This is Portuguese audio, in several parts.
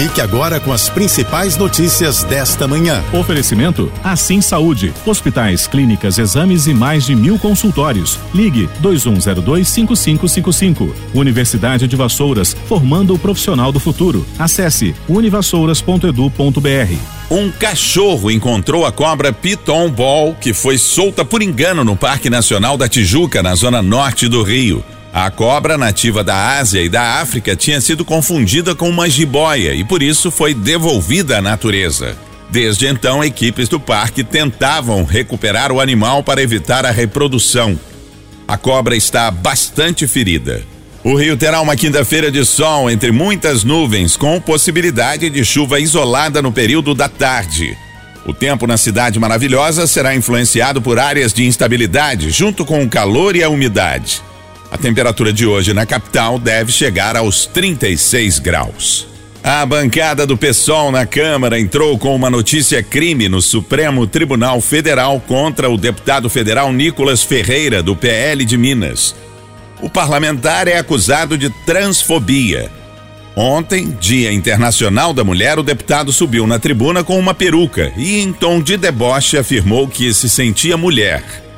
Fique agora com as principais notícias desta manhã. Oferecimento Assim Saúde. Hospitais, clínicas, exames e mais de mil consultórios. Ligue 2102-5555. Universidade de Vassouras, formando o profissional do futuro. Acesse univassouras.edu.br. Um cachorro encontrou a cobra Piton Ball, que foi solta por engano no Parque Nacional da Tijuca, na zona norte do Rio. A cobra nativa da Ásia e da África tinha sido confundida com uma jiboia e por isso foi devolvida à natureza. Desde então, equipes do parque tentavam recuperar o animal para evitar a reprodução. A cobra está bastante ferida. O Rio terá uma quinta-feira de sol entre muitas nuvens, com possibilidade de chuva isolada no período da tarde. O tempo na cidade maravilhosa será influenciado por áreas de instabilidade, junto com o calor e a umidade. A temperatura de hoje na capital deve chegar aos 36 graus. A bancada do PSOL na Câmara entrou com uma notícia crime no Supremo Tribunal Federal contra o deputado federal Nicolas Ferreira, do PL de Minas. O parlamentar é acusado de transfobia. Ontem, Dia Internacional da Mulher, o deputado subiu na tribuna com uma peruca e, em tom de deboche, afirmou que se sentia mulher.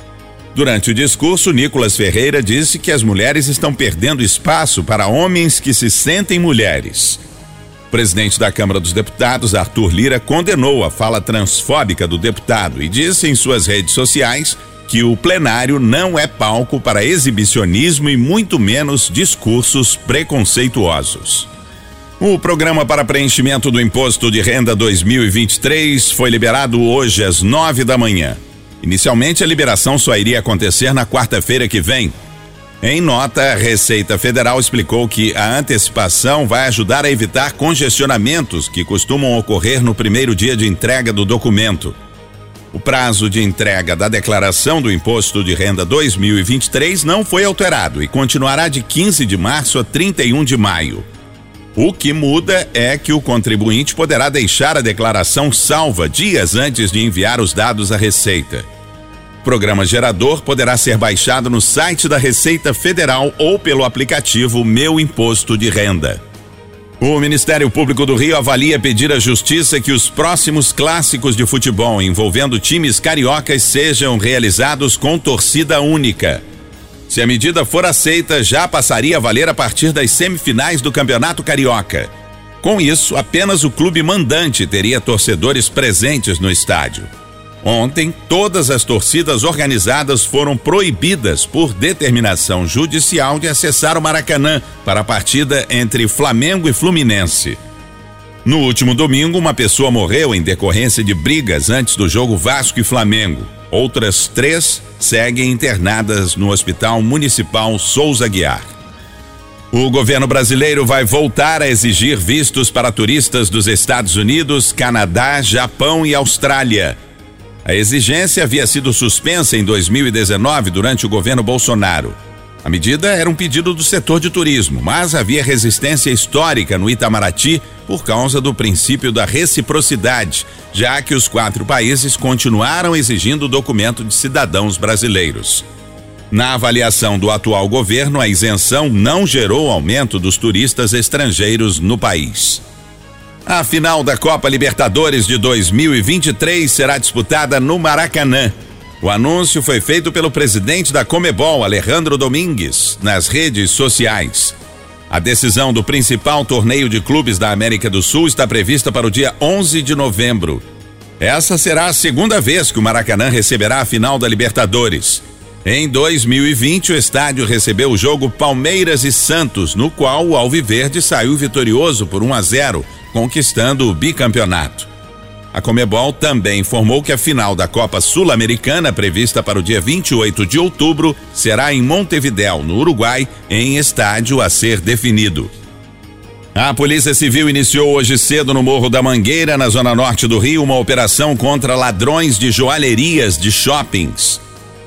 Durante o discurso, Nicolas Ferreira disse que as mulheres estão perdendo espaço para homens que se sentem mulheres. O presidente da Câmara dos Deputados, Arthur Lira, condenou a fala transfóbica do deputado e disse em suas redes sociais que o plenário não é palco para exibicionismo e muito menos discursos preconceituosos. O programa para preenchimento do Imposto de Renda 2023 foi liberado hoje às nove da manhã. Inicialmente, a liberação só iria acontecer na quarta-feira que vem. Em nota, a Receita Federal explicou que a antecipação vai ajudar a evitar congestionamentos que costumam ocorrer no primeiro dia de entrega do documento. O prazo de entrega da declaração do Imposto de Renda 2023 não foi alterado e continuará de 15 de março a 31 de maio. O que muda é que o contribuinte poderá deixar a declaração salva dias antes de enviar os dados à Receita. Programa gerador poderá ser baixado no site da Receita Federal ou pelo aplicativo Meu Imposto de Renda. O Ministério Público do Rio avalia pedir à Justiça que os próximos clássicos de futebol envolvendo times cariocas sejam realizados com torcida única. Se a medida for aceita, já passaria a valer a partir das semifinais do Campeonato Carioca. Com isso, apenas o clube mandante teria torcedores presentes no estádio. Ontem, todas as torcidas organizadas foram proibidas por determinação judicial de acessar o Maracanã para a partida entre Flamengo e Fluminense. No último domingo, uma pessoa morreu em decorrência de brigas antes do jogo Vasco e Flamengo. Outras três seguem internadas no Hospital Municipal Souza Guiar. O governo brasileiro vai voltar a exigir vistos para turistas dos Estados Unidos, Canadá, Japão e Austrália. A exigência havia sido suspensa em 2019 durante o governo Bolsonaro. A medida era um pedido do setor de turismo, mas havia resistência histórica no Itamaraty por causa do princípio da reciprocidade, já que os quatro países continuaram exigindo o documento de cidadãos brasileiros. Na avaliação do atual governo, a isenção não gerou aumento dos turistas estrangeiros no país. A final da Copa Libertadores de 2023 será disputada no Maracanã. O anúncio foi feito pelo presidente da Comebol, Alejandro Domingues, nas redes sociais. A decisão do principal torneio de clubes da América do Sul está prevista para o dia 11 de novembro. Essa será a segunda vez que o Maracanã receberá a final da Libertadores. Em 2020, o estádio recebeu o jogo Palmeiras e Santos, no qual o Alviverde saiu vitorioso por 1 a 0, conquistando o bicampeonato. A Comebol também informou que a final da Copa Sul-Americana, prevista para o dia 28 de outubro, será em Montevidéu, no Uruguai, em estádio a ser definido. A Polícia Civil iniciou hoje cedo no Morro da Mangueira, na zona norte do Rio, uma operação contra ladrões de joalherias de shoppings.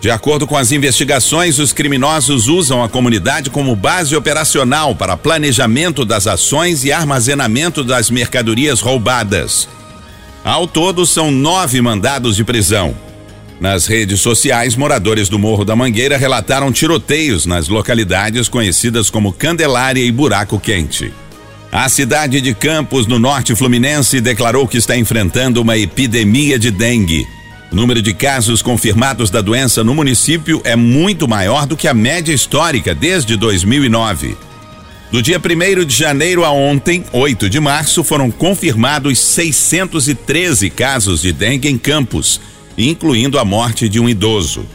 De acordo com as investigações, os criminosos usam a comunidade como base operacional para planejamento das ações e armazenamento das mercadorias roubadas. Ao todo, são nove mandados de prisão. Nas redes sociais, moradores do Morro da Mangueira relataram tiroteios nas localidades conhecidas como Candelária e Buraco Quente. A cidade de Campos, no norte fluminense, declarou que está enfrentando uma epidemia de dengue. O número de casos confirmados da doença no município é muito maior do que a média histórica desde 2009. Do dia 1 de janeiro a ontem, 8 de março, foram confirmados 613 casos de dengue em Campos incluindo a morte de um idoso.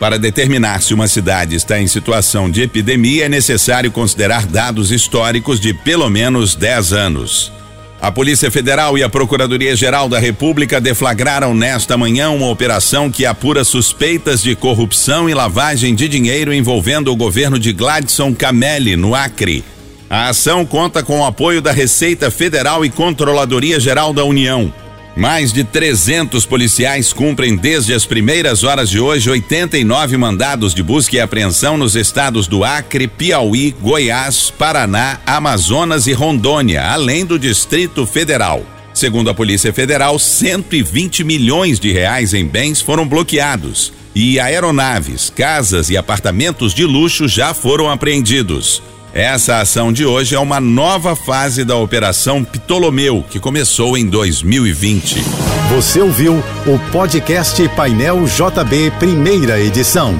Para determinar se uma cidade está em situação de epidemia, é necessário considerar dados históricos de pelo menos 10 anos. A Polícia Federal e a Procuradoria-Geral da República deflagraram nesta manhã uma operação que apura suspeitas de corrupção e lavagem de dinheiro envolvendo o governo de Gladson Camelli, no Acre. A ação conta com o apoio da Receita Federal e Controladoria Geral da União. Mais de 300 policiais cumprem desde as primeiras horas de hoje 89 mandados de busca e apreensão nos estados do Acre, Piauí, Goiás, Paraná, Amazonas e Rondônia, além do Distrito Federal. Segundo a Polícia Federal, 120 milhões de reais em bens foram bloqueados e aeronaves, casas e apartamentos de luxo já foram apreendidos. Essa ação de hoje é uma nova fase da Operação Ptolomeu, que começou em 2020. Você ouviu o podcast Painel JB, primeira edição.